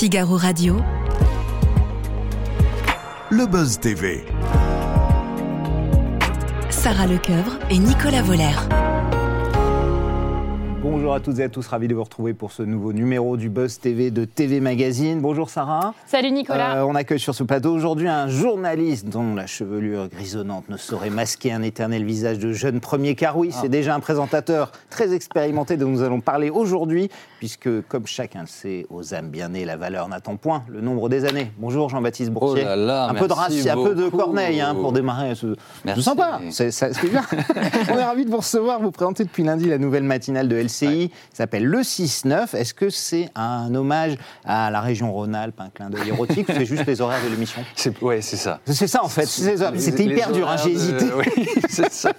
Figaro Radio. Le Buzz TV. Sarah Lecoeuvre et Nicolas Voller. Bonjour à toutes et à tous, ravi de vous retrouver pour ce nouveau numéro du Buzz TV de TV Magazine. Bonjour Sarah. Salut Nicolas. Euh, on accueille sur ce plateau aujourd'hui un journaliste dont la chevelure grisonnante ne saurait masquer un éternel visage de jeune premier car oui, c'est déjà un présentateur très expérimenté dont nous allons parler aujourd'hui puisque comme chacun le sait, aux âmes bien nées, la valeur n'attend point le nombre des années. Bonjour Jean-Baptiste Boursier. Oh là là, un peu de race, merci un peu de. Corneille hein, pour démarrer. Ce... Merci. C'est sympa, c'est bien. on est ravis de vous recevoir, vous présenter depuis lundi la nouvelle matinale de LCI qui s'appelle Le 6-9. Est-ce que c'est un hommage à la région Rhône-Alpes, un clin d'œil érotique ou c'est juste les horaires de l'émission? Ouais, c'est ça. C'est ça en fait, c'était hyper dur, hein, j'ai de- hésité. oui, c'est ça.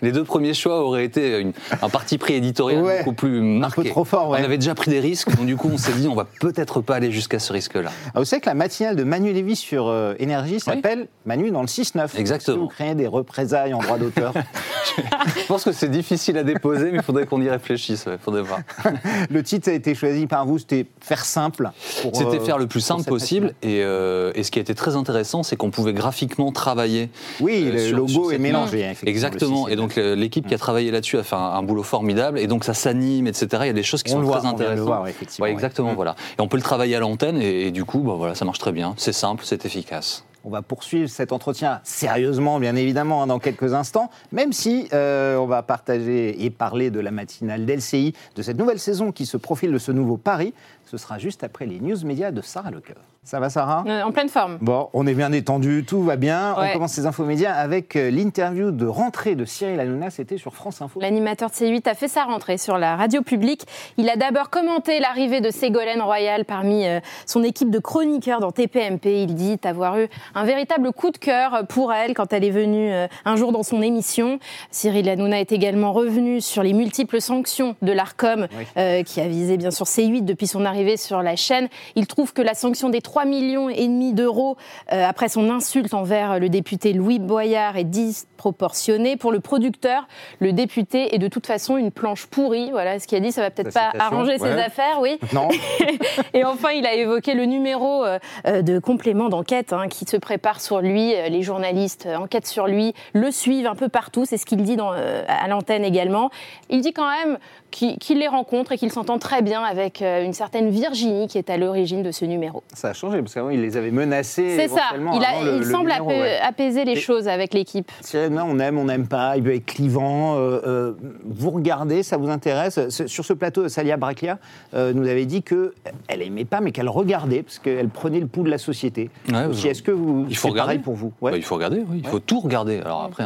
Les deux premiers choix auraient été une- un parti pris éditorial Ouais, beaucoup plus marqué. peu trop fort, ouais. On avait déjà pris des risques, donc du coup on s'est dit on va peut-être pas aller jusqu'à ce risque-là. Ah, vous savez que la matinale de Manu Lévy sur euh, Énergie s'appelle Manu dans le 6-9. Est-ce que Exactement. vous craignez des représailles en droit d'auteur Je pense que c'est difficile à déposer, mais il faudrait qu'on y réfléchisse. Ouais, faudrait voir. Le titre a été choisi par vous, c'était faire simple. C'était euh, faire le plus simple possible, et, euh, et ce qui a été très intéressant, c'est qu'on pouvait graphiquement travailler. Oui, euh, le sur- logo sur est mélangé. Exactement. Et donc l'équipe qui a travaillé là-dessus a fait un, un boulot formidable. Et donc ça s'anime, etc. Il y a des choses qui On sont voit, très on de le intéressantes. voir, effectivement, Ouais, exactement. Mm. Voilà. Et on peut le travailler à l'antenne. Et, et du coup, bah, voilà, ça marche très bien. C'est simple, c'est efficace. On va poursuivre cet entretien sérieusement, bien évidemment, hein, dans quelques instants, même si euh, on va partager et parler de la matinale d'LCI, de cette nouvelle saison qui se profile de ce nouveau Paris. Ce sera juste après les news médias de Sarah Lecoeur. Ça va, Sarah? Euh, en pleine forme. Bon, on est bien détendu, tout va bien. On commence ces infos médias avec euh, l'interview de rentrée de Cyril Hanouna, c'était sur France Info. L'animateur de C8 a fait sa rentrée sur la radio publique. Il a d'abord commenté l'arrivée de Ségolène Royal parmi euh, son équipe de chroniqueurs dans TPMP. Il dit avoir eu un véritable coup de cœur pour elle quand elle est venue un jour dans son émission. Cyril Hanouna est également revenu sur les multiples sanctions de l'ARCOM Oui. euh, qui a visé bien sûr C8 depuis son arrivée sur la chaîne. Il trouve que la sanction des 3 millions et demi d'euros euh, après son insulte envers le député Louis Boyard est disproportionnée. Pour le producteur, le député est de toute façon une planche pourrie. Voilà ce qu'il a dit. Ça va peut-être pas citation, arranger ses ouais. affaires, oui. Non Et enfin, il a évoqué le numéro euh, euh, de complément d'enquête hein, qui se prépare sur lui. Euh, Les journalistes enquêtent sur lui, le suivent un peu partout. C'est ce qu'il dit dans, à l'antenne également. Il dit quand même qu'il les rencontre et qu'il s'entend très bien avec une certaine Virginie qui est à l'origine de ce numéro. Ça a changé, parce qu'avant, il les avait menacés. C'est ça. Il, a- avant le- il le semble numéro, apais- ouais. apaiser les Et- choses avec l'équipe. Hanouna, on aime, on n'aime pas, il veut être clivant. euh, euh, vous regardez, ça vous intéresse Sur ce plateau, Salia Braclia euh, nous avait dit qu'elle aimait pas, mais qu'elle regardait, parce qu'elle prenait le pouls de la société. Ouais, Aussi, ouais. Est-ce que vous, Il faut c'est pareil regarder. pour vous Ouais. Bah, il faut regarder, oui. Il faut tout regarder. Alors après,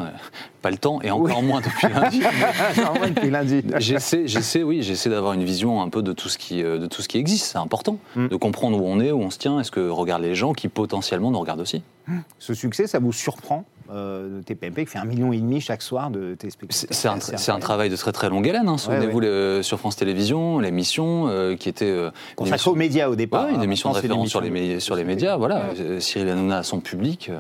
pas le temps, et encore moins depuis lundi. Non, lundi. J'essaie, j'essaie, oui, j'essaie d'avoir une vision un peu de tout ce qui, de tout ce qui existe. C'est important Mm. de comprendre où on est, où on se tient. Est-ce que regarde les gens qui potentiellement nous regardent aussi Ce succès, ça vous surprend euh, de TPMP qui fait un million et demi chaque soir de téléspectateurs C'est un, c'est un travail de très très longue haleine. hein. Souvenez-vous sur France Télévisions, l'émission euh, qui était euh, une Consacré émission- aux médias au départ. Ouais, une hein. émission de référence sur les, de- sur médias. Voilà, Euh, Cyril Hanouna a son public. euh,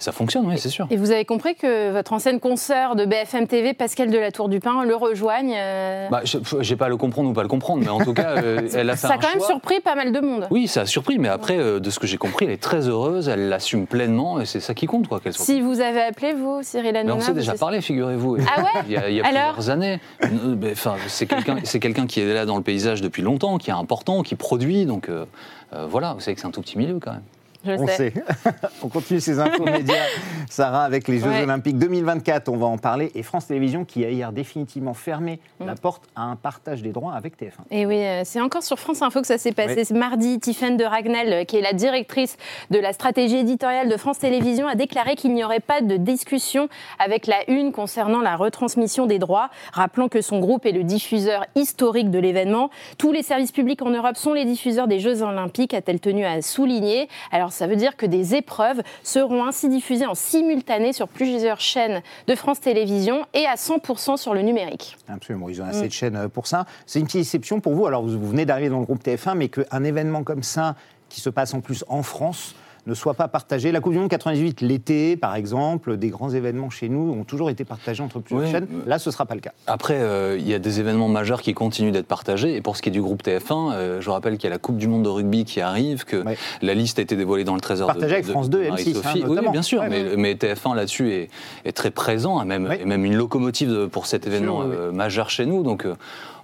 Ça fonctionne, oui, c'est sûr. Et vous avez compris que votre ancienne consoeur de BFM TV, Pascal de la Tour du Pin, le rejoigne. euh, Bah, je j'ai pas à le comprendre ou pas le comprendre, mais en tout cas, euh, elle a fait ça a un quand même choix. surpris pas mal de monde. Oui, ça a surpris, mais après, euh, de ce que j'ai compris, elle est très heureuse, elle l'assume pleinement, et c'est ça qui compte, quoi, qu'elle soit. Si vous avez appelé, vous, Cyril Mais Hanouna on s'est déjà parlé, figurez-vous. Ah ouais Il y a, il y a Alors plusieurs années. Euh, mais, Enfin, c'est quelqu'un, c'est quelqu'un qui est là dans le paysage depuis longtemps, qui est important, qui produit. Donc euh, euh, voilà, vous savez que c'est un tout petit milieu quand même. Je On sais. sait. on continue ces infos médias, Sarah, avec les Jeux Ouais. Olympiques 2024. On va en parler. Et France Télévisions qui a hier définitivement fermé Mm. la porte à un partage des droits avec TF1. Et oui, euh, c'est encore sur France Info que ça s'est passé. Oui. Ce Mardi, Tiffaine de Ragnel, euh, qui est la directrice de la stratégie éditoriale de France Télévisions, a déclaré qu'il n'y aurait pas de discussion avec la Une concernant la retransmission des droits, rappelant que son groupe est le diffuseur historique de l'événement. Tous les services publics en Europe sont les diffuseurs des Jeux Olympiques, a-t-elle tenu à souligner. Alors ça veut dire que des épreuves seront ainsi diffusées en simultané sur plusieurs chaînes de France Télévisions et à 100% sur le numérique. Absolument, ils ont Mm. assez de chaînes euh, pour ça. C'est une petite déception pour vous. Alors, vous, vous venez d'arriver dans le groupe TF1, mais qu'un événement comme ça, qui se passe en plus en France, ne soit pas partagée. La Coupe du Monde 98, l'été, par exemple, des grands événements chez nous ont toujours été partagés entre plusieurs Oui. chaînes. Là, ce ne sera pas le cas. Après, euh, il y a des événements majeurs qui continuent d'être partagés. Et pour ce qui est du groupe TF1, euh, je rappelle qu'il y a la Coupe du Monde de rugby qui arrive, que Ouais. la liste a été dévoilée dans le Trésor Partagée de, avec de- France 2 et de M6, Marie-Sophie. hein, oui, bien sûr, Ouais, mais, ouais. mais TF1 là-dessus est, est très présent, même, Oui. est même une locomotive pour cet événement euh, majeur chez nous. Donc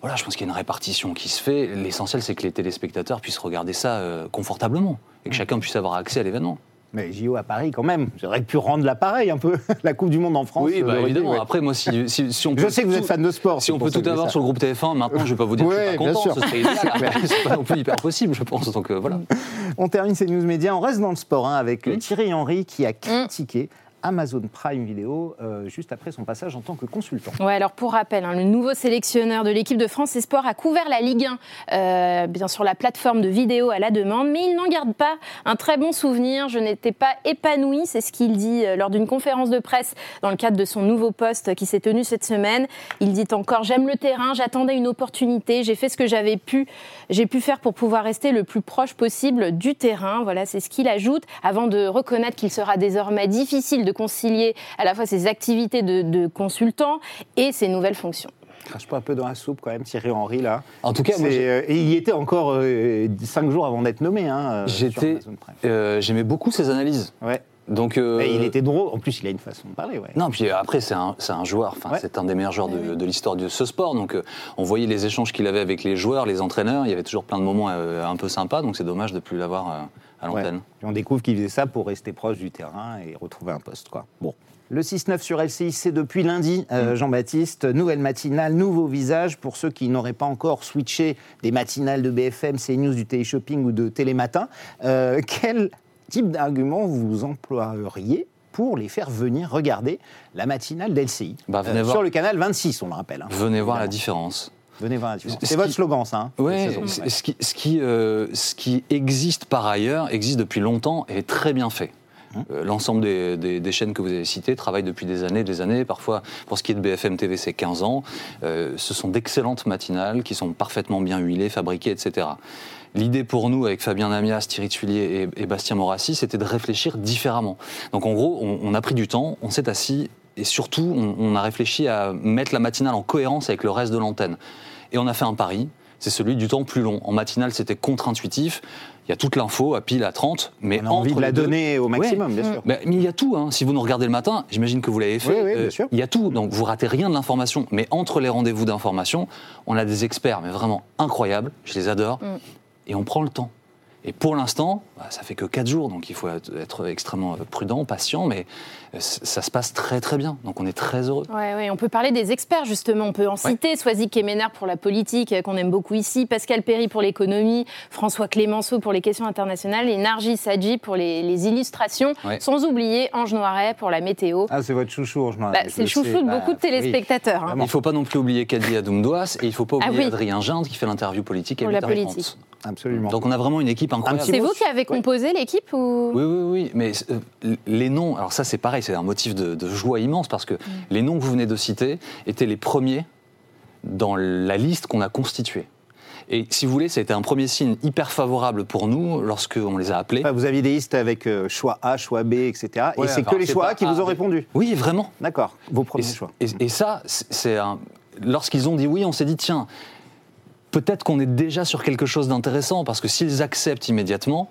voilà, je pense qu'il y a une répartition qui se fait. L'essentiel, c'est que les téléspectateurs puissent regarder ça euh, confortablement et Mmh. que chacun puisse avoir accès à l'événement. Mais JO à Paris, quand même. J'aurais pu rendre l'appareil un peu. La Coupe du Monde en France. Oui, euh, bah, rugby, évidemment. ouais. Après, moi, si, si, si on Je peut sais que vous êtes fan de sport. Si on peut tout je avoir ça. sur le groupe TF1, maintenant, je vais pas vous dire que je suis pas bien content, sûr. ce serait c'est pas non plus hyper possible, je pense. Donc euh, voilà. On termine ces news médias. On reste dans le sport hein, avec Mmh. Thierry Henry qui a critiqué Amazon Prime Video euh, juste après son passage en tant que consultant. Ouais, alors pour rappel, hein, le nouveau sélectionneur de l'équipe de France Espoir a couvert la Ligue 1, euh, bien sûr la plateforme de vidéo à la demande, mais il n'en garde pas un très bon souvenir. Je n'étais pas épanoui, c'est ce qu'il dit euh, lors d'une conférence de presse dans le cadre de son nouveau poste qui s'est tenu cette semaine. Il dit encore J'aime le terrain, j'attendais une opportunité, j'ai fait ce que j'avais pu, j'ai pu faire pour pouvoir rester le plus proche possible du terrain. Voilà, c'est ce qu'il ajoute avant de reconnaître qu'il sera désormais difficile de concilier à la fois ses activités de, de consultant et ses nouvelles fonctions. Crache pas un peu dans la soupe quand même, Thierry Henry là. En tout cas, moi, euh, et il y était encore euh, cinq jours avant d'être nommé. Hein, euh, J'étais- euh, j'aimais beaucoup ses analyses. Ouais. Donc, euh, Et il était drôle. En plus, il a une façon de parler. Ouais. Non, puis après, c'est un, joueur, enfin, Ouais. c'est un des meilleurs joueurs de, de l'histoire de ce sport. Donc, euh, on voyait les échanges qu'il avait avec les joueurs, les entraîneurs. Il y avait toujours plein de moments euh, un peu sympas. Donc, c'est dommage de ne plus l'avoir euh, à Ouais. l'antenne. Et on découvre qu'il faisait ça pour rester proche du terrain et retrouver un poste. Quoi. Bon. Le 6-9 sur LCI, c'est depuis lundi, Mm. euh, Jean-Baptiste. Nouvelle matinale, nouveau visage pour ceux qui n'auraient pas encore switché des matinales de BFM, CNews, du Téléshopping ou de Télématin. Euh, quel type d'argument vous emploieriez pour les faire venir regarder la matinale d'LCI Bah, voir. Sur le canal 26, on le rappelle. hein. Venez voir la différence. Ce C'est qui- votre slogan, ça. hein, Oui, ce qui, ce, qui, euh, ce qui existe par ailleurs, existe depuis longtemps et est très bien fait. Hum. Euh, L'ensemble des, des- des chaînes que vous avez citées travaillent depuis des années, des années. Parfois, pour ce qui est de BFM TV, c'est 15 ans. Euh, ce sont d'excellentes matinales qui sont parfaitement bien huilées, fabriquées, etc. L'idée pour nous, avec Fabien Namias, Thierry Tuilier et, et Bastien Morassi, c'était de réfléchir différemment. Donc en gros, on, on a pris du temps, on s'est assis et surtout, on, on a réfléchi à mettre la matinale en cohérence avec le reste de l'antenne. Et on a fait un pari, c'est celui du temps plus long. En matinale, c'était contre-intuitif. Il y a toute l'info à pile à 30, mais On a envie de la deux- donner au maximum, bien sûr. mais, mais il y a tout, hein. si vous nous regardez le matin, j'imagine que vous l'avez fait, Oui, oui, bien euh, sûr. il y a tout, donc vous ratez rien de l'information. Mais entre les rendez-vous d'information, on a des experts, mais vraiment incroyables, je les adore, Mm. et on prend le temps. Et pour l'instant, bah, ça fait que 4 jours, donc il faut être extrêmement prudent, patient, mais euh, ça se passe très très bien, donc on est très heureux. Ouais, ouais, on peut parler des experts justement. On peut en citer Soisy Kemener pour la politique, euh, qu'on aime beaucoup ici, Pascal Perry pour l'économie, François Clémenceau pour les questions internationales et Narji Sadji pour les, les illustrations, Ouais. sans oublier Ange Noiret pour la météo. Ah, c'est votre chouchou, Bah, c'est le sais. chouchou de Bah, beaucoup de oui. téléspectateurs. hein. Vraiment. Il ne faut pas non plus oublier Kadi Adoumdouas, et il ne faut pas Ah oublier oui. Adrien Ginde qui fait l'interview politique à Pour la 8h30. Absolument. Donc on a vraiment une équipe incroyable. C'est vous qui avez Ouais. composé l'équipe ou Oui, oui, oui, mais euh, les noms, alors ça c'est pareil, c'est un motif de, de joie immense parce que les noms que vous venez de citer étaient les premiers dans la liste qu'on a constituée. Et si vous voulez, ça a été un premier signe hyper favorable pour nous lorsqu'on les a appelés. Enfin, vous aviez des listes avec euh, choix A, choix B, etc. Ouais, et c'est enfin, que les choix A qui A, vous ont répondu. Oui, vraiment. D'accord, vos Et, premiers choix. et- et ça, c'est c'est un. Lorsqu'ils ont dit oui, on s'est dit tiens, peut-être qu'on est déjà sur quelque chose d'intéressant parce que s'ils acceptent immédiatement,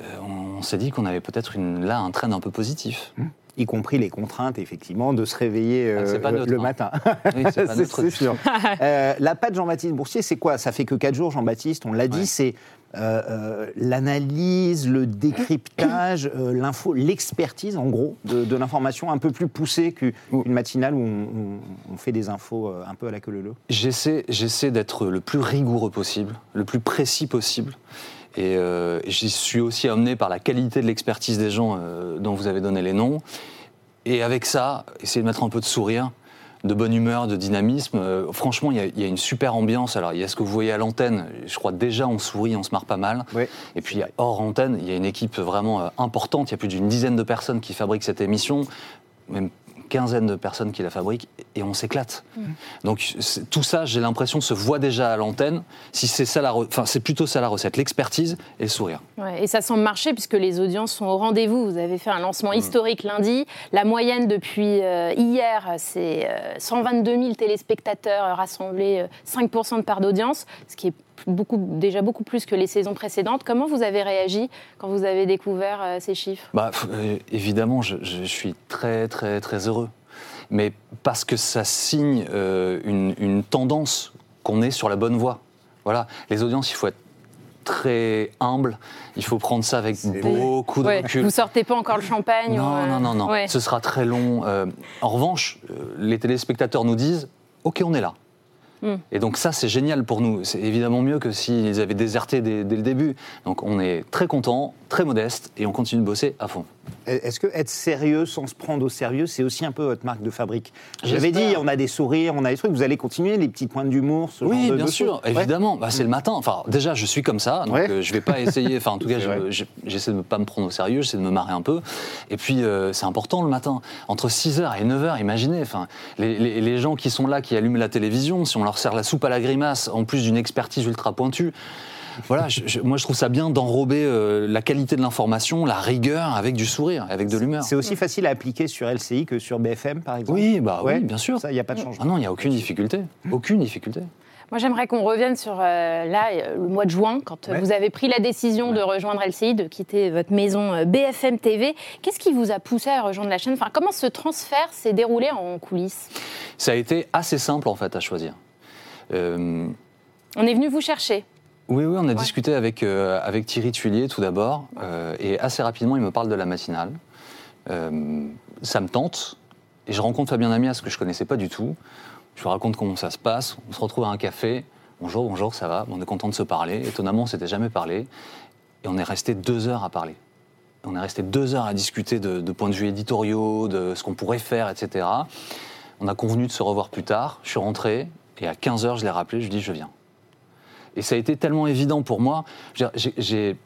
euh, on, s'est dit qu'on avait peut-être là un train un peu positif. Y compris les contraintes, effectivement, de se réveiller euh, Ah, pas le hein. matin. Oui, c'est sûr. Euh, la patte Jean-Baptiste Boursier, c'est quoi? Ça fait que 4 jours, Jean-Baptiste, on l'a dit, c'est euh, euh, l'analyse, le décryptage, euh, l'info, l'expertise, en gros, de, de l'information un peu plus poussée qu'une matinale où on, on- on fait des infos un peu à la queue leu J'essaie, j'essaie d'être le plus rigoureux possible, le plus précis possible. Et euh, j'y suis aussi amené par la qualité de l'expertise des gens euh, dont vous avez donné les noms. Et avec ça, essayer de mettre un peu de sourire, de bonne humeur, de dynamisme. Euh, franchement, il y, a- il y a une super ambiance. Alors, il y a ce que vous voyez à l'antenne. Je crois déjà, on sourit, on se marre pas mal. Oui. Et puis, hors antenne, il y a une équipe vraiment importante. Il y a plus d'une dizaine de personnes qui fabriquent cette émission. Même quinzaine de personnes qui la fabriquent et on s'éclate. Donc c'est- tout ça, j'ai l'impression, se voit déjà à l'antenne. Si c'est ça la, enfin c'est plutôt ça la recette, l'expertise et le sourire. Ouais, et ça semble marcher puisque les audiences sont au rendez-vous. Vous avez fait un lancement historique lundi. La moyenne depuis euh, hier, c'est euh, 122 000 téléspectateurs rassemblés, euh, 5% de part d'audience, ce qui est beaucoup, déjà beaucoup plus que les saisons précédentes. Comment vous avez réagi quand vous avez découvert euh, ces chiffres? Bah, euh, évidemment, je, je suis très, très, très heureux. Mais parce que ça signe euh, une, une tendance qu'on est sur la bonne voie. Voilà, les audiences, il faut être très humble, il faut prendre ça avec beaucoup de Ouais, recul. Vous sortez pas encore le champagne Non, ou, euh, non, non, non, ouais. ce sera très long. Euh, en revanche, euh, les téléspectateurs nous disent Ok, on est là. Hmm. Et donc, ça, c'est génial pour nous. C'est évidemment mieux que s'ils avaient déserté dès, dès le début. Donc, on est très content, très modeste, et on continue de bosser à fond. Est-ce que être sérieux sans se prendre au sérieux, c'est aussi un peu votre marque de fabrique? J'avais dit, on a des sourires, on a des trucs, vous allez continuer, les petits points d'humour, ce Oui, genre de bien de sûr, choses? Ouais. évidemment. Bah, c'est le matin. Enfin, déjà, je suis comme ça, donc Ouais. euh, je vais pas essayer. Enfin, en tout cas, j'essaie de ne pas me prendre au sérieux, j'essaie de me marrer un peu. Et puis, euh, c'est important le matin. Entre 6h et 9h, imaginez, enfin, les, les- les gens qui sont là, qui allument la télévision, si on leur sert la soupe à la grimace, en plus d'une expertise ultra pointue. Voilà, je- je- moi je trouve ça bien d'enrober euh, la qualité de l'information, la rigueur avec du sourire, avec de l'humeur. C'est aussi facile à appliquer sur LCI que sur BFM, par exemple Oui, bah Ouais. oui, bien sûr. Ça, il n'y a pas de changement. Ah non, il n'y a aucune difficulté. Aucune difficulté. Moi, j'aimerais qu'on revienne sur euh, là, euh, le mois de juin, quand Ouais. vous avez pris la décision de rejoindre LCI, de quitter votre maison BFM TV. Qu'est-ce qui vous a poussé à rejoindre la chaîne? Enfin, Comment ce transfert s'est déroulé en coulisses? Ça a été assez simple en fait à choisir. Euh, On est venu vous chercher. Oui, oui, on a discuté avec, euh, avec Thierry Tuilier tout d'abord, euh, et assez rapidement, il me parle de la matinale. Euh, ça me tente, et je rencontre Fabien Amias, que je connaissais pas du tout. Je lui raconte comment ça se passe, on se retrouve à un café. Bonjour, bonjour, ça va? On est content de se parler. Étonnamment, on s'était jamais parlé. Et on est resté deux heures à parler. On est resté deux heures à discuter de, de points de vue éditoriaux, de ce qu'on pourrait faire, etc. On a convenu de se revoir plus tard. Je suis rentré, et à 15 heures, je l'ai rappelé, je lui ai dit, je viens. Et ça a été tellement évident pour moi. J'ai,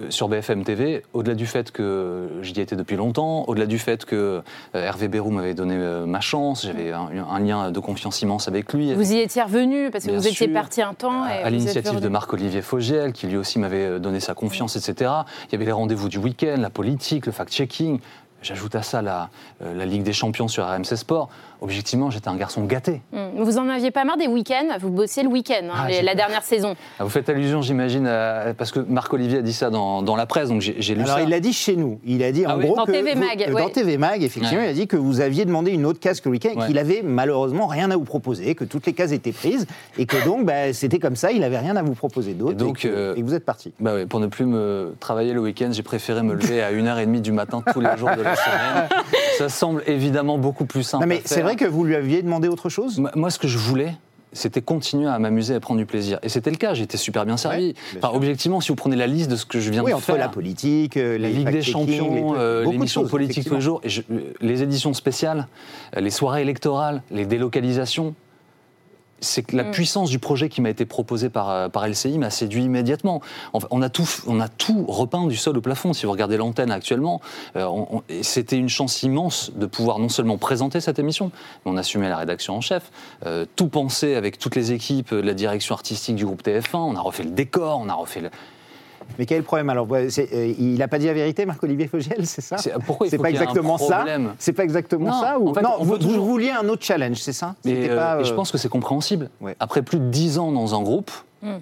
euh, sur BFM TV, au-delà du fait que j'y étais depuis longtemps, au-delà du fait que euh, Hervé Bérou m'avait donné euh, ma chance, j'avais un, un lien de confiance immense avec lui. Vous y étiez revenu parce que Bien vous étiez sûr. parti un temps. Et à, l'initiative de Marc-Olivier Fogiel, qui lui aussi m'avait donné sa confiance, etc. Il y avait les rendez-vous du week-end, la politique, le fact-checking. J'ajoute à ça la, la Ligue des Champions sur RMC Sport. Objectivement, j'étais un garçon gâté. Hum, Vous en aviez pas marre des week-ends? Vous bossiez le week-end, hein, Ah, la dernière saison. Ah, Vous faites allusion, j'imagine, à- parce que Marc-Olivier a dit ça dans, dans la presse, donc j'ai lu Alors, ça. il l'a dit chez nous. Il a dit, Ah en oui gros, Dans que TV vous- Mag, ouais. dans TV Mag, effectivement, Ouais. il a dit que vous aviez demandé une autre case que le week-end, et Ouais. qu'il avait malheureusement rien à vous proposer, que toutes les cases étaient prises, et que donc, bah, c'était comme ça, il avait rien à vous proposer d'autre, Et donc, et, que, euh, et que vous êtes parti. Bah pour ne plus me travailler le week-end, j'ai préféré me lever à 1h30 du matin tous les jours de la semaine. Ça semble évidemment beaucoup plus simple. Non, mais à c'est faire. Vrai que vous lui aviez demandé autre chose? Moi- ce que je voulais, c'était continuer à m'amuser, à prendre du plaisir. Et c'était le cas, j'étais super bien servi. Ouais, bien Enfin, sûr. objectivement, si vous prenez la liste de ce que je viens Oui, de entre faire. la politique, euh, la les Ligue des Champions, euh, l'émission politique tous les jours, et je- euh, les éditions spéciales, les soirées électorales, les délocalisations. C'est que la Mm. puissance du projet qui m'a été proposé par, euh, par LCI m'a séduit immédiatement. On, a tout, on a tout repeint du sol au plafond. Si vous regardez l'antenne actuellement, euh, c'était une chance immense de pouvoir non seulement présenter cette émission, mais on assumait la rédaction en chef, euh, tout penser avec toutes les équipes de la direction artistique du groupe TF1, on a refait le décor, on a refait le, Mais quel est le problème alors? Euh, Il n'a pas dit la vérité, Marc-Olivier Fogiel, c'est ça? C'est- pourquoi il C'est faut pas y un exactement ça problème? C'est pas exactement Non, ça ou... en fait, Non, on vous, veut toujours- vous vouliez un autre challenge, c'est ça? Et, euh, pas, et je euh, pense que c'est compréhensible. Ouais. Après plus de dix ans dans un groupe, Mm. euh,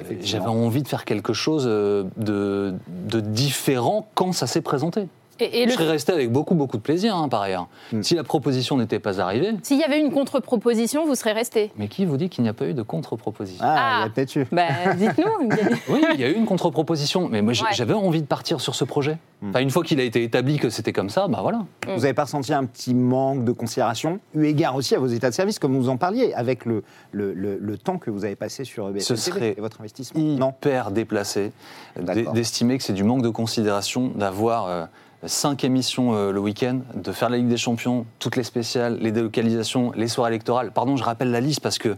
Effectivement. j'avais envie de faire quelque chose de, de différent quand ça s'est présenté. Et, et Je le- serais resté avec beaucoup, beaucoup de plaisir, hein, par ailleurs. Mm. Si la proposition n'était pas arrivée, s'il y avait une contre-proposition, vous serez resté. mais qui vous dit qu'il n'y a pas eu de contre-proposition? Ah, Ah. il y a peut-être eu. Bah, dites-nous. Oui, il y a eu une contre-proposition, mais moi Ouais. j'avais envie de partir sur ce projet. Mm. Enfin, une fois qu'il a été établi que c'était comme ça, bah voilà. Vous n'avez pas ressenti un petit manque de considération, eu égard aussi à vos états de service, comme vous en parliez, avec le, le, le- le temps que vous avez passé sur BFM Ce TV et votre investissement? Non hyper déplacé d- D'accord. d'estimer que c'est du manque de considération d'avoir euh, cinq émissions euh, le week-end, de faire la Ligue des Champions, toutes les spéciales, les délocalisations, les soirées électorales. Pardon, je rappelle la liste parce que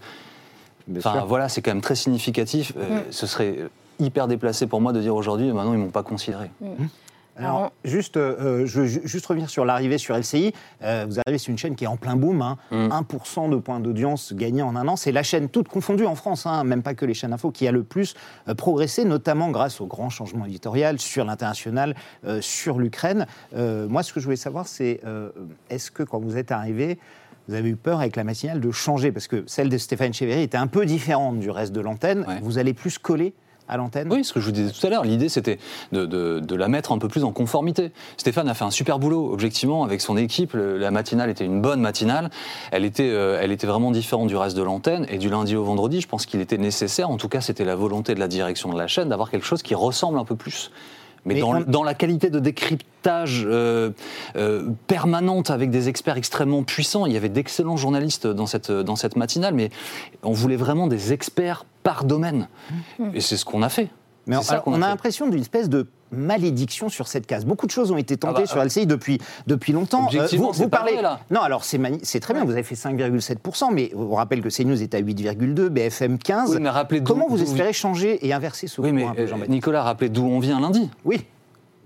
voilà, c'est quand même très significatif. Euh, Ce serait hyper déplacé pour moi de dire aujourd'hui, maintenant ils m'ont pas considéré. Alors, juste, euh, je veux ju- juste revenir sur l'arrivée sur LCI. Euh, vous arrivez sur une chaîne qui est en plein boom. hein. Mm. 1% de points d'audience gagnés en un an. C'est la chaîne toute confondue en France, hein, même pas que les chaînes info, qui a le plus euh, progressé, notamment grâce au grand changement éditorial sur l'international, euh, sur l'Ukraine. Euh, moi, ce que je voulais savoir, c'est euh, est-ce que quand vous êtes arrivé, vous avez eu peur avec la matinale de changer? Parce que celle de Stéphane Chévéry était un peu différente du reste de l'antenne. Ouais. Vous allez plus coller Oui, ce que je vous disais tout à l'heure, l'idée c'était de, la mettre un peu plus en conformité. Stéphane a fait un super boulot, objectivement, avec son équipe. La matinale était une bonne matinale. Euh, elle était vraiment différente du reste de l'antenne. Et du lundi au vendredi, je pense qu'il était nécessaire, en tout cas c'était la volonté de la direction de la chaîne, d'avoir quelque chose qui ressemble un peu plus. Mais, Mais dans, la qualité de décryptage euh, euh, permanente avec des experts extrêmement puissants, il y avait d'excellents journalistes dans cette, dans cette matinale, mais on voulait vraiment des experts par domaine. Et c'est ce qu'on a fait. Mais on, alors, a l'impression d'une espèce de malédiction sur cette case. Beaucoup de choses ont été tentées bah, sur LCI depuis, depuis longtemps. Euh, vous, vous parlez. vrai, là. Non, alors c'est mani- très bien, vous avez fait 5,7%, mais on rappelle que CNews est à 8,2%, BFM 15%. Oui, mais Comment vous espérez changer et inverser ce Oui, cours mais peu, euh, Nicolas, rappelez d'où on vient lundi. Oui,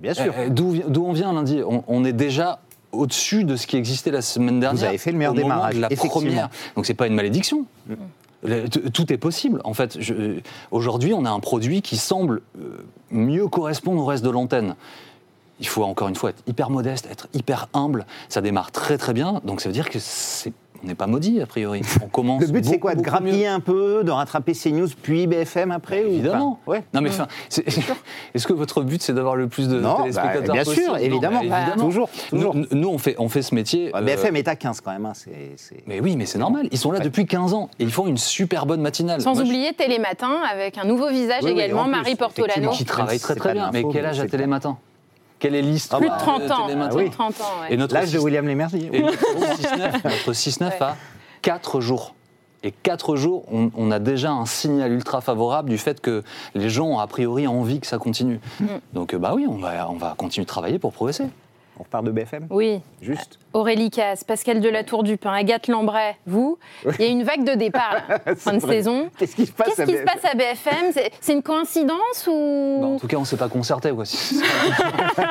bien sûr. Euh, D'où on vient lundi on, on est déjà au-dessus de ce qui existait la semaine dernière. avez fait le meilleur démarrage, de la. Mm. première. Donc c'est pas une malédiction. T- Tout est possible. En fait, euh, aujourd'hui, on a un produit qui semble euh, mieux correspondre au reste de l'antenne. Il faut encore une fois être hyper modeste, être hyper humble. Ça démarre très très bien, donc ça veut dire que c'est on n'est pas maudit a priori. On commence. Le but, c'est quoi De mieux. grappiller un peu, de rattraper CNews, puis BFM après ou pas Évidemment. Ouais. Non mais enfin, c'est- est-ce que votre but c'est d'avoir le plus de Non, téléspectateurs bah, bien possible? Sûr, évidemment. Bah, toujours, toujours. Nous, nous, on fait on fait ce métier. Euh, BFM est à 15 quand même. hein, Mais oui, mais c'est normal. Ils sont là Ouais. depuis 15 ans et ils font une super bonne matinale. Sans Moi, je- oublier Télématin avec un nouveau visage Oui, également, Marie Portolano. qui travaille très très bien. Mais quel âge a c'est Télématin? Quelle est l'histoire Plus de de 30 ans. Télématin Plus de 30 ans, ouais. Et notre L'âge de 6 William Lémergie. et notre 6-9 notre 6-9 a 4 jours. Et 4 jours, on, on a déjà un signal ultra favorable du fait que les gens ont a priori envie que ça continue. Mm. Donc, euh, bah oui, on va, on va continuer de travailler pour progresser. On repart de BFM Oui. Juste. Aurélie Casse, Pascal Delatour Dupin, Agathe Lambray, vous, il y a une vague de départ, là, fin de vrai. saison. Qu'est-ce qui se passe Qu'est-ce à qui se BFM? passe à BFM C'est- une coïncidence ou Bah, en tout cas, on ne s'est pas concerté. Quoi.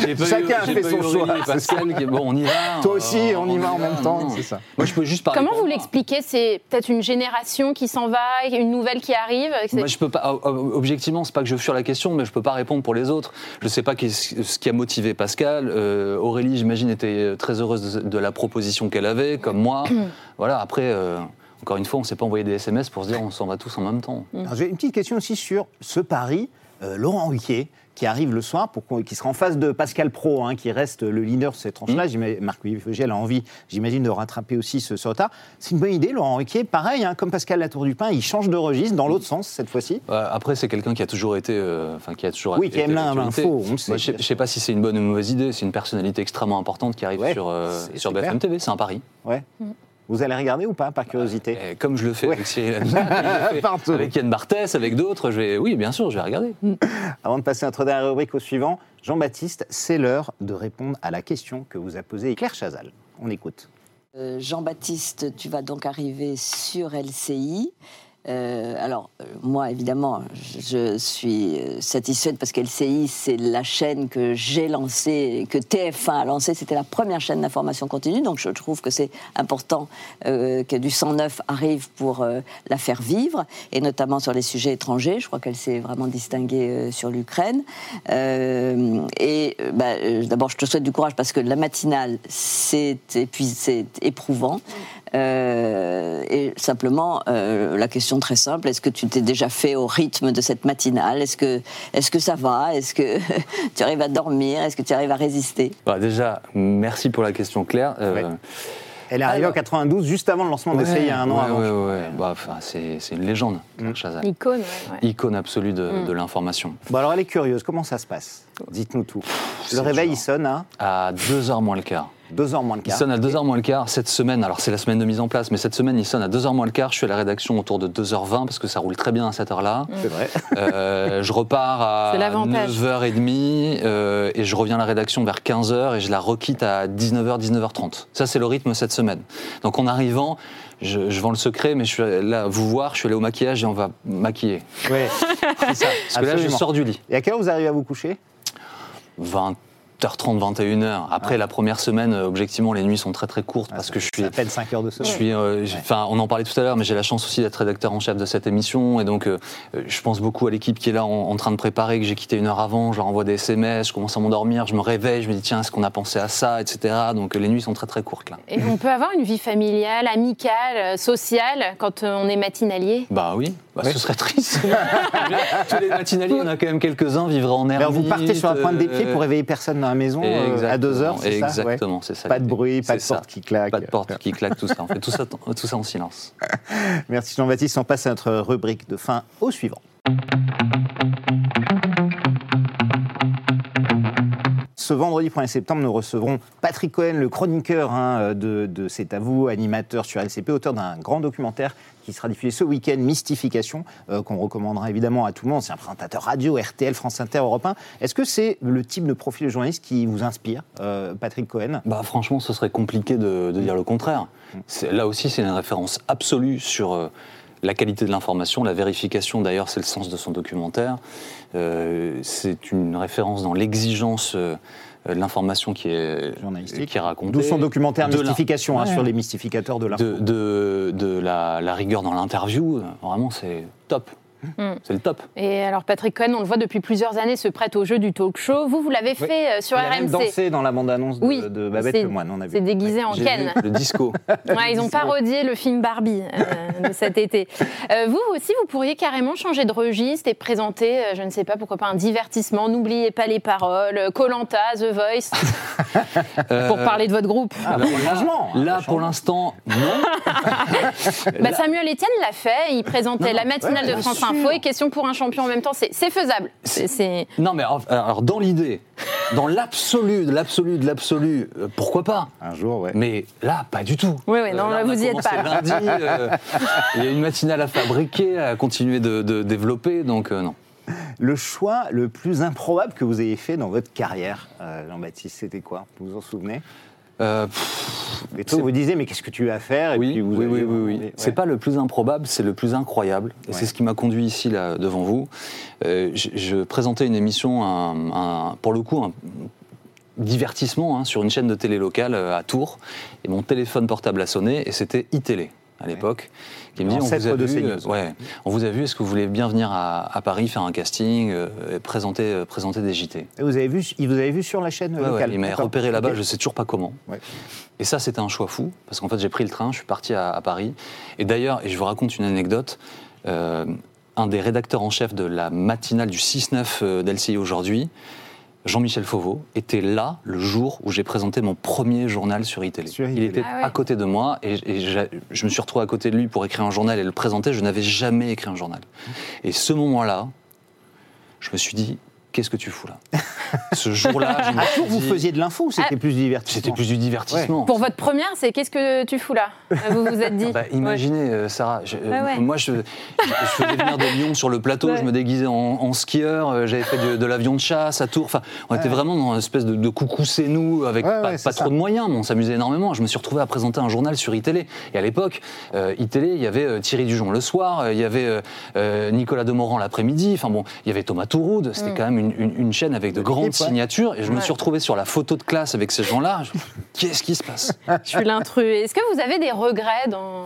J'ai pas Chacun j'ai fait pas son eu Aurélie choix, Pascal qui- bon, on y va. Toi aussi, on y va en même temps, c'est ça. Moi, je peux juste parler. Comment vous moi. l'expliquez? C'est peut-être une génération qui s'en va, une nouvelle qui arrive c'est- Moi, je peux pas. ob- ob- Objectivement, c'est pas que je fuis la question, mais je peux pas répondre pour les autres. Je sais pas ce qui a motivé Pascal. Euh, Aurélie, j'imagine, était très heureuse de, la proposition qu'elle avait, comme moi. voilà. Après, euh, encore une fois, on s'est pas envoyé des SMS pour se dire on s'en va tous en même temps. J'ai une petite question aussi sur ce pari. Euh, Laurent Ruquier, qui arrive le soir, pour qui sera en face de Pascal Pro, hein, qui reste le leader de cette tranche-là. J'ima- Marc-Louis Fogel a envie, j'imagine, de rattraper aussi ce, ce retard. C'est une bonne idée, Laurent Ruquier. Pareil, hein, comme Pascal Latour du Pin, il change de registre dans l'autre sens cette fois-ci. Après, c'est quelqu'un qui a toujours été, euh, enfin qui a toujours Oui, qui aime l'info, on le sait, Moi, je je sais pas si c'est une bonne ou une mauvaise idée. C'est une personnalité extrêmement importante qui arrive Ouais, sur euh, sur BFM clair. TV. C'est un pari. Ouais. Vous allez regarder ou pas, par curiosité Et comme je le fais Ouais. avec Cyril Hanouna, Partout. avec Yann Barthès, avec d'autres, je vais, oui, bien sûr, je vais regarder. Avant de passer à notre dernière rubrique au suivant, Jean-Baptiste, c'est l'heure de répondre à la question que vous a posée Claire Chazal. On écoute. Euh, Jean-Baptiste, tu vas donc arriver sur LCI. Euh, alors, euh, moi, évidemment, je, suis euh, satisfaite parce qu'LCI, c'est la chaîne que j'ai lancée, que TF1 a lancée. C'était la première chaîne d'information continue. Donc, je trouve que c'est important que du 109 arrive pour la faire vivre, et notamment sur les sujets étrangers. Je crois qu'elle s'est vraiment distinguée sur l'Ukraine. Et bah, d'abord, je te souhaite du courage parce que la matinale, c'est éprouvant. Euh, et simplement, euh, la question très simple, est-ce que tu t'es déjà fait au rythme de cette matinale? Est-ce que, est que ça va? Est-ce que tu arrives à dormir? Est-ce que tu arrives à résister? Bah, déjà, merci pour la question, Claire. Euh, Ouais. Elle est arrivée Alors- en 92, juste avant le lancement d'essai, il y a un an ouais, avant. ouais, ouais. Bah, c'est c'est une légende, Claire Chazal. Icône, ouais, ouais. Icône absolue de, Mm. de l'information. Bon, alors elle est curieuse, comment ça se passe? Dites-nous tout. Le réveil, dur. il sonne à À 2h moins le quart. 2h moins de Il quart. sonne à 2h moins le quart cette semaine. Alors, c'est la semaine de mise en place, mais cette semaine, il sonne à 2h moins le quart. Je suis à la rédaction autour de 2h20 parce que ça roule très bien à cette heure-là. C'est vrai. Euh, je repars à C'est l'avantage. 9h30 euh, et je reviens à la rédaction vers 15h et je la requitte à 19h, 19h30. Ça, c'est le rythme cette semaine. Donc en arrivant, je, je vends le secret, mais je suis là, vous voir, je suis allé au maquillage et on va maquiller. Ouais, c'est ça. Parce que là, je sors du lit. Et à quelle heure vous arrivez à vous coucher? 20 20h30, 21h. Après, la première semaine, euh, objectivement, les nuits sont très très courtes parce que je suis. À peine 5 heures de Je sommeil. suis, euh, enfin, on en parlait tout à l'heure, mais j'ai la chance aussi d'être rédacteur en chef de cette émission, et donc euh, je pense beaucoup à l'équipe qui est là en, en train de préparer, que j'ai quitté une heure avant, je leur envoie des SMS, je commence à m'endormir, je me réveille, je me dis tiens, est-ce qu'on a pensé à ça, etc. Donc les nuits sont très très courtes là. Et on peut avoir une vie familiale, amicale, sociale quand on est matinalier? Bah oui, bah, Oui. ce serait triste. Tous les matinaliers, il y en a quand même quelques-uns, vivraient en Alors, vous partez sur la pointe des pieds euh, pour réveiller personne dans la maison euh, à 2 heures, c'est ça Ouais. Exactement, c'est ça. Pas de bruit, pas de ça. porte qui claque. Pas de porte qui claque, tout ça. On fait tout ça, tout ça en silence. Merci Jean-Baptiste. On passe à notre rubrique de fin au suivant. Ce vendredi 1er septembre, nous recevrons Patrick Cohen, le chroniqueur hein, de, de C'est à vous, animateur sur LCP, auteur d'un grand documentaire qui sera diffusé ce week-end, Mystification, euh, qu'on recommandera évidemment à tout le monde. C'est un présentateur radio, RTL, France Inter, Europe 1. Est-ce que c'est le type de profil de journaliste qui vous inspire, euh, Patrick Cohen? Bah, franchement, ce serait compliqué de, de dire le contraire. C'est- Là aussi, c'est une référence absolue sur euh, la qualité de l'information, la vérification. D'ailleurs, c'est le sens de son documentaire. Euh, c'est une référence dans l'exigence euh, de l'information qui est, Journalistique. qui est racontée. D'où son documentaire De Mystification hein, sur les mystificateurs de l'info. de, de, de la, la rigueur dans l'interview. euh, Vraiment, c'est top. Mm. C'est le top. Et alors Patrick Cohen, on le voit depuis plusieurs années, se prête au jeu du talk show. Vous, vous l'avez Oui. fait euh, sur Il a même RMC. dansé dans la bande-annonce de, Oui, de Babette Lemoine, on a vu. C'est déguisé en Ken. le disco. Ouais, ils ont parodié le film Barbie euh, de cet été. Euh, vous aussi, vous pourriez carrément changer de registre et présenter, euh, je ne sais pas, pourquoi pas un divertissement. N'oubliez pas les paroles. Colanta, The Voice, pour parler de votre groupe. Ah, bah, Là, pour l'instant, non. Bah, Samuel Etienne l'a fait. Il présentait Non, la matinale ouais, de France. Info et Question pour un champion en même temps. C'est faisable. Non, mais alors, alors, dans l'idée, dans l'absolu, de l'absolu, de l'absolu, euh, pourquoi pas? Un jour, ouais. Mais là, pas du tout. Oui, oui, non, Euh, là, a vous y êtes pas, là. Lundi, euh, il y a une matinale à fabriquer, à continuer de, de développer, donc euh, non. Le choix le plus improbable que vous ayez fait dans votre carrière, euh, Jean-Baptiste, c'était quoi? Vous vous en souvenez? Euh, pff, Et toi, C'est- vous disiez, mais qu'est-ce que tu vas faire Et oui, puis vous oui, oui, oui, oui. Ouais. C'est pas le plus improbable, c'est le plus incroyable. Et Ouais. c'est ce qui m'a conduit ici, là, devant vous. Euh, je, je présentais une émission, un- un- pour le coup, un divertissement hein, sur une chaîne de télé locale euh, à Tours. Et mon téléphone portable a sonné, et c'était iTélé à l'époque, qui me dit on vous, a de vu, euh, ouais, on vous a vu, est-ce que vous voulez bien venir à, à Paris faire un casting, euh, présenter, euh, présenter des JT Et vous avez vu, il vous avez vu sur la chaîne Ouais, locale il m'a repéré là-bas, je sais toujours pas comment. Et ça, c'était un choix fou, parce qu'en fait, j'ai pris le train, je suis parti à, à Paris. Et d'ailleurs, et je vous raconte une anecdote, euh, un des rédacteurs en chef de la matinale du 6-9 euh, d'LCI aujourd'hui, Jean-Michel Fauveau, était là le jour où j'ai présenté mon premier journal sur iTélé. Sur Il était Ah ouais. à côté de moi et, et je me suis retrouvé à côté de lui pour écrire un journal et le présenter. Je n'avais jamais écrit un journal. Et ce moment-là, je me suis dit, qu'est-ce que tu fous là Ce jour-là, je me À suis Tours, vous dit- faisiez de l'info ou c'était Ah. plus du divertissement C'était plus du divertissement. Pour votre première, c'est qu'est-ce que tu fous là Vous vous êtes dit Bah, imaginez, euh, Sarah, je- euh, Ouais, moi je, je, je faisais venir de Lyon sur le plateau, Ouais. je me déguisais en, en skieur, euh, j'avais fait de, de l'avion de chasse à Tours. Enfin, on était vraiment dans une espèce de, de coucou c'est nous avec Ouais, pas, ouais, pas c'est trop de moyens, mais on s'amusait énormément. Je me suis retrouvé à présenter un journal sur iTélé. Et à l'époque, euh, iTélé, il y avait euh, Thierry Dujon le soir, euh, il y avait Nicolas Demorand l'après-midi. Enfin bon, il y avait Thomas Touroud. C'était quand même une, une- une chaîne avec de grandes signatures. Et je me suis retrouvé sur la photo de classe avec ces gens-là. Je- Qu'est-ce qui se passe? Je suis l'intrus. Est-ce que vous avez des regrets dans...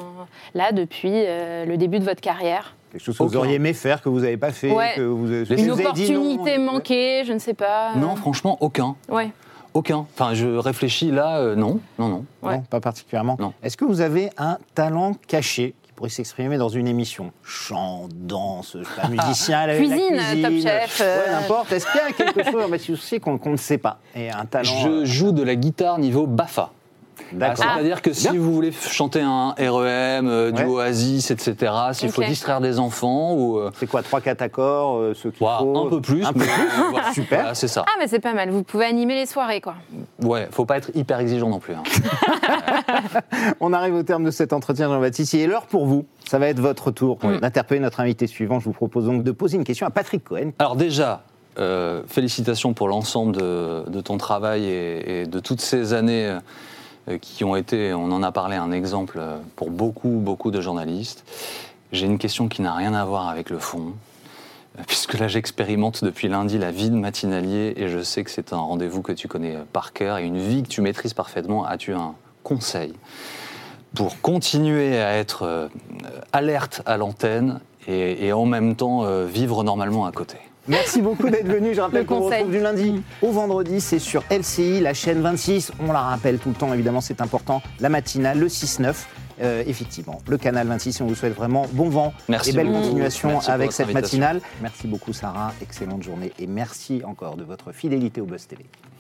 là depuis euh, le début de votre carrière? Quelque chose que vous auriez aimé faire, que vous n'avez pas fait, Ouais. que vous, avez- Une vous Une avez dit non. opportunité manquée, je ne sais pas. euh, Non, franchement, aucun. Ouais. Aucun. Enfin, je réfléchis là, euh, non, non, non. Non, pas particulièrement. Non. Est-ce que vous avez un talent caché? Pourrait s'exprimer dans une émission Chant, danse, je sais pas, musicien, la, la Cuisine, cuisine, Top Chef, ouais, euh. n'importe. Est-ce qu'il y a quelque chose, qu'on qu'on ne sait pas Et un talent. Je euh, joue de la guitare niveau BAFA. D'accord. Ah, C'est-à-dire que si Bien. vous voulez chanter un REM, euh, du Ouais. Oasis, etc., s'il faut distraire des enfants ou. euh, C'est quoi, 3-4 accords, euh, ceux qu'il faut un peu plus. Un peu mais, plus voilà, Super. Voilà, c'est ça. Ah, mais c'est pas mal. Vous pouvez animer les soirées, quoi. Ouais, faut pas être hyper exigeant non plus. hein. On arrive au terme de cet entretien, Jean-Baptiste. Il est l'heure pour vous. Ça va être votre tour Oui. d'interpeller notre invité suivant. Je vous propose donc de poser une question à Patrick Cohen. Alors déjà, euh, félicitations pour l'ensemble de, de ton travail et, et de toutes ces années euh, qui ont été, on en a parlé, un exemple euh, pour beaucoup, beaucoup de journalistes. J'ai une question qui n'a rien à voir avec le fond. puisque là j'expérimente depuis lundi la vie de matinalier et je sais que c'est un rendez-vous que tu connais par cœur et une vie que tu maîtrises parfaitement. As-tu un conseil pour continuer à être euh, alerte à l'antenne et, et en même temps euh, vivre normalement à côté? Merci beaucoup d'être venu. Je rappelle Le qu'on vous conseil. retrouve du lundi au vendredi. C'est sur LCI, la chaîne 26. On la rappelle tout le temps, évidemment, c'est important. La matinale, le 6-9. Euh, effectivement, le canal 26. On vous souhaite vraiment bon vent Merci et belle beaucoup. continuation Merci avec cette invitation. matinale. Merci beaucoup, Sarah. Excellente journée et merci encore de votre fidélité au Buzz TV.